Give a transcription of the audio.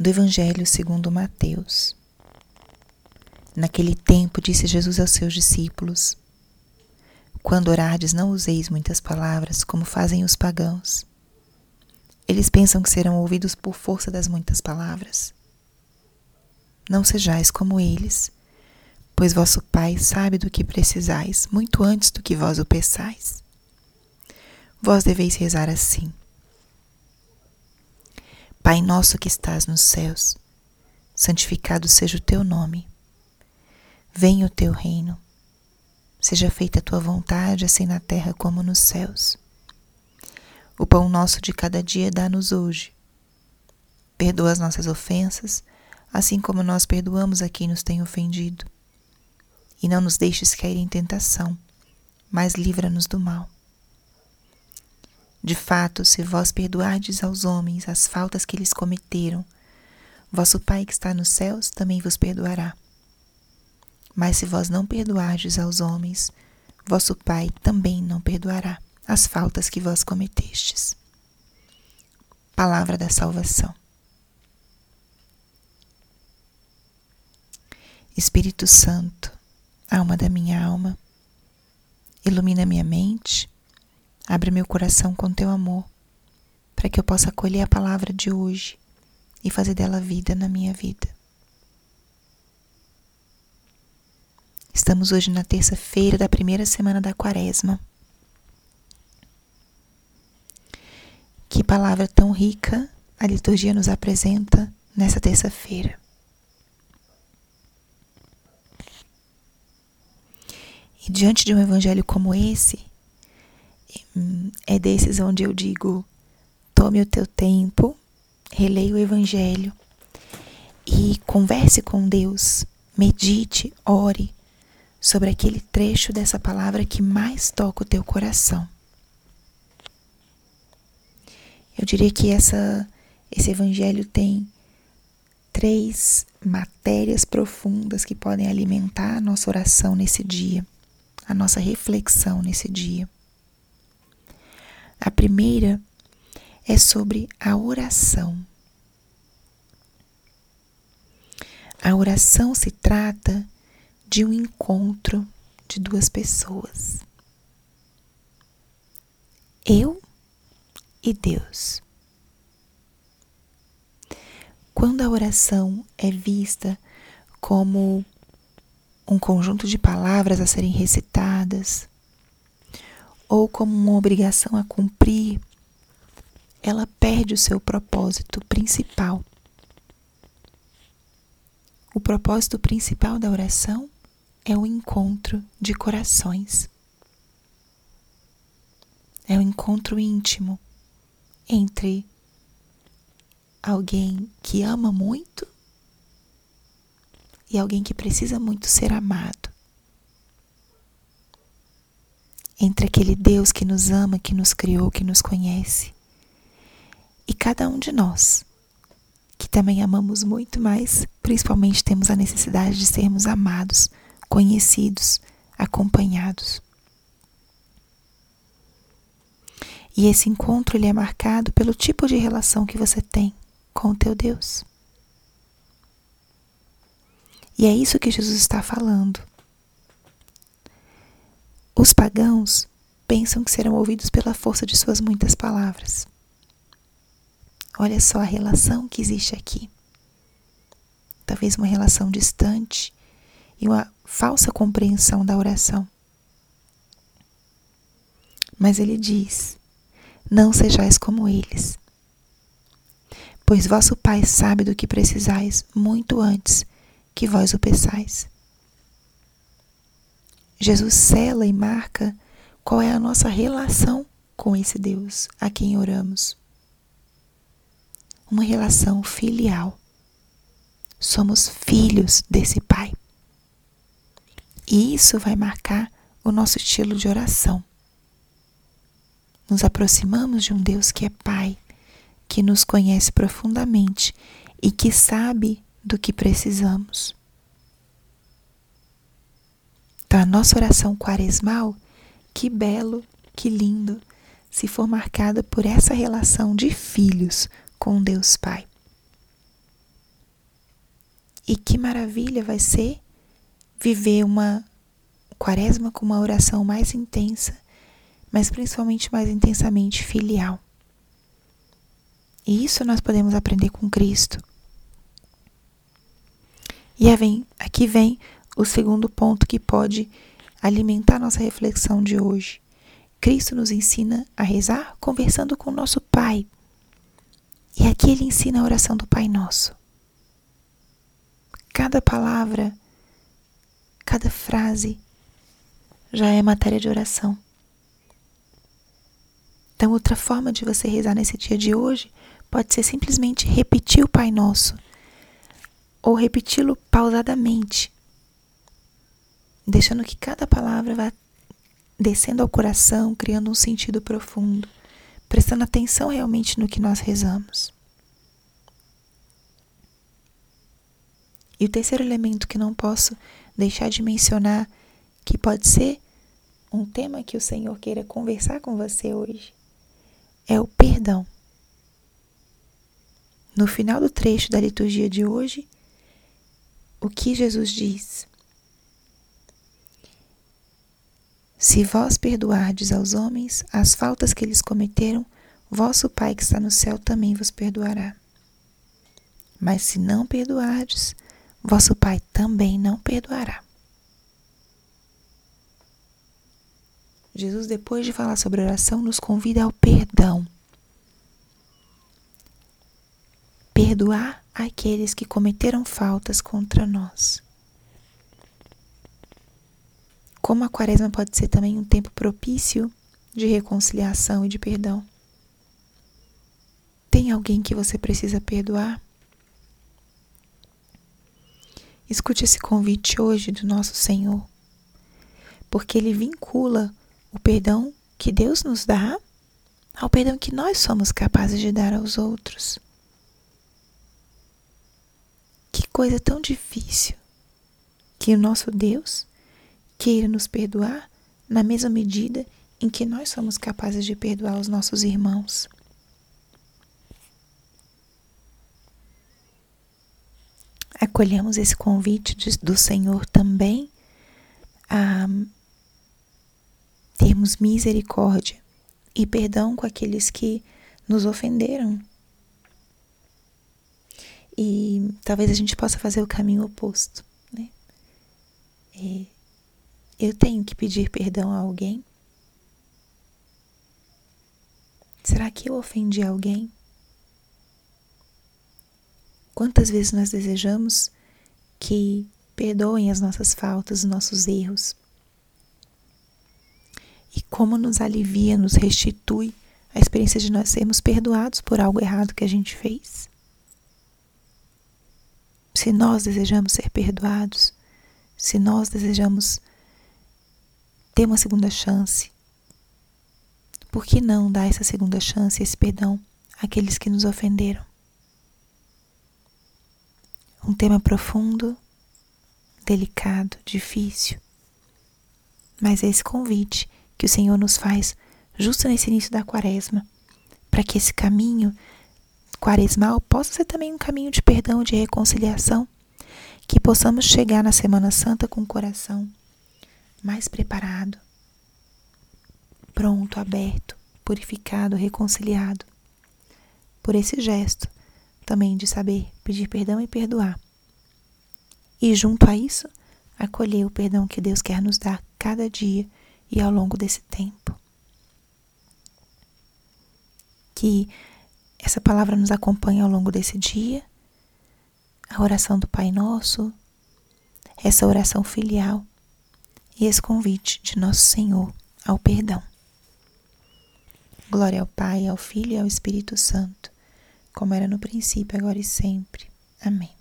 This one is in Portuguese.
do Evangelho segundo Mateus. Naquele tempo disse Jesus aos seus discípulos: Quando orardes, não useis muitas palavras, como fazem os pagãos. Eles pensam que serão ouvidos por força das muitas palavras. Não sejais como eles, pois vosso Pai sabe do que precisais, muito antes do que vós o peçais. Vós deveis rezar assim: Pai nosso que estás nos céus, santificado seja o teu nome. Venha o teu reino. Seja feita a tua vontade, assim na terra como nos céus. O pão nosso de cada dia dá-nos hoje. Perdoa as nossas ofensas, assim como nós perdoamos a quem nos tem ofendido. E não nos deixes cair em tentação, mas livra-nos do mal. De fato, se vós perdoardes aos homens as faltas que eles cometeram, vosso Pai que está nos céus também vos perdoará. Mas se vós não perdoardes aos homens, vosso Pai também não perdoará as faltas que vós cometestes. Palavra da salvação. Espírito Santo, alma da minha alma, ilumina minha mente Abre meu coração com teu amor, para que eu possa acolher a palavra de hoje e fazer dela vida na minha vida. Estamos hoje na terça-feira da primeira semana da Quaresma. Que palavra tão rica a liturgia nos apresenta nessa terça-feira. E diante de um evangelho como esse, é desses onde eu digo: tome o teu tempo, releia o Evangelho e converse com Deus, medite, ore sobre aquele trecho dessa palavra que mais toca o teu coração. Eu diria que essa, esse Evangelho tem três matérias profundas que podem alimentar a nossa oração nesse dia, a nossa reflexão nesse dia. A primeira é sobre a oração. A oração se trata de um encontro de duas pessoas. Eu e Deus. Quando a oração é vista como um conjunto de palavras a serem recitadas, ou como uma obrigação a cumprir, ela perde o seu propósito principal. O propósito principal da oração é o encontro de corações. É o encontro íntimo entre alguém que ama muito e alguém que precisa muito ser amado entre aquele Deus que nos ama, que nos criou, que nos conhece, e cada um de nós, que também amamos muito, mas principalmente temos a necessidade de sermos amados, conhecidos, acompanhados. E esse encontro ele é marcado pelo tipo de relação que você tem com o teu Deus. E é isso que Jesus está falando. Os pagãos pensam que serão ouvidos pela força de suas muitas palavras. Olha só a relação que existe aqui. Talvez uma relação distante e uma falsa compreensão da oração. Mas ele diz: Não sejais como eles, pois vosso Pai sabe do que precisais muito antes que vós o peçais. Jesus sela e marca qual é a nossa relação com esse Deus a quem oramos. Uma relação filial. Somos filhos desse Pai. E isso vai marcar o nosso estilo de oração. Nos aproximamos de um Deus que é Pai, que nos conhece profundamente e que sabe do que precisamos. Então, a nossa oração quaresmal, que belo, que lindo, se for marcada por essa relação de filhos com Deus Pai. E que maravilha vai ser viver uma quaresma com uma oração mais intensa, mas principalmente mais intensamente filial. E isso nós podemos aprender com Cristo. E aqui vem o segundo ponto que pode alimentar nossa reflexão de hoje. Cristo nos ensina a rezar conversando com nosso Pai. E aqui ele ensina a oração do Pai Nosso. Cada palavra, cada frase já é matéria de oração. Então, outra forma de você rezar nesse dia de hoje pode ser simplesmente repetir o Pai Nosso ou repeti-lo pausadamente, deixando que cada palavra vá descendo ao coração, criando um sentido profundo, prestando atenção realmente no que nós rezamos. E o terceiro elemento que não posso deixar de mencionar, que pode ser um tema que o Senhor queira conversar com você hoje, é o perdão. No final do trecho da liturgia de hoje, o que Jesus diz? Se vós perdoardes aos homens as faltas que eles cometeram, vosso Pai que está no céu também vos perdoará. Mas se não perdoardes, vosso Pai também não perdoará. Jesus, depois de falar sobre oração, nos convida ao perdão. Perdoar aqueles que cometeram faltas contra nós. Como a quaresma pode ser também um tempo propício de reconciliação e de perdão. Tem alguém que você precisa perdoar? Escute esse convite hoje do nosso Senhor, porque ele vincula o perdão que Deus nos dá ao perdão que nós somos capazes de dar aos outros. Que coisa tão difícil que o nosso Deus queira nos perdoar na mesma medida em que nós somos capazes de perdoar os nossos irmãos. Acolhemos esse convite de, do Senhor também a termos misericórdia e perdão com aqueles que nos ofenderam. E talvez a gente possa fazer o caminho oposto, né? É, eu tenho que pedir perdão a alguém? Será que eu ofendi alguém? Quantas vezes nós desejamos que perdoem as nossas faltas, os nossos erros? E como nos alivia, nos restitui a experiência de nós sermos perdoados por algo errado que a gente fez? Se nós desejamos ser perdoados, se nós desejamos ter uma segunda chance. Por que não dar essa segunda chance, esse perdão àqueles que nos ofenderam? Um tema profundo, delicado, difícil. Mas é esse convite que o Senhor nos faz justo nesse início da quaresma, para que esse caminho quaresmal possa ser também um caminho de perdão, de reconciliação, que possamos chegar na Semana Santa com o coração mais preparado, pronto, aberto, purificado, reconciliado. Por esse gesto também de saber pedir perdão e perdoar. E junto a isso, acolher o perdão que Deus quer nos dar cada dia e ao longo desse tempo. Que essa palavra nos acompanhe ao longo desse dia, a oração do Pai Nosso, essa oração filial e esse convite de Nosso Senhor ao perdão. Glória ao Pai, ao Filho e ao Espírito Santo, como era no princípio, agora e sempre. Amém.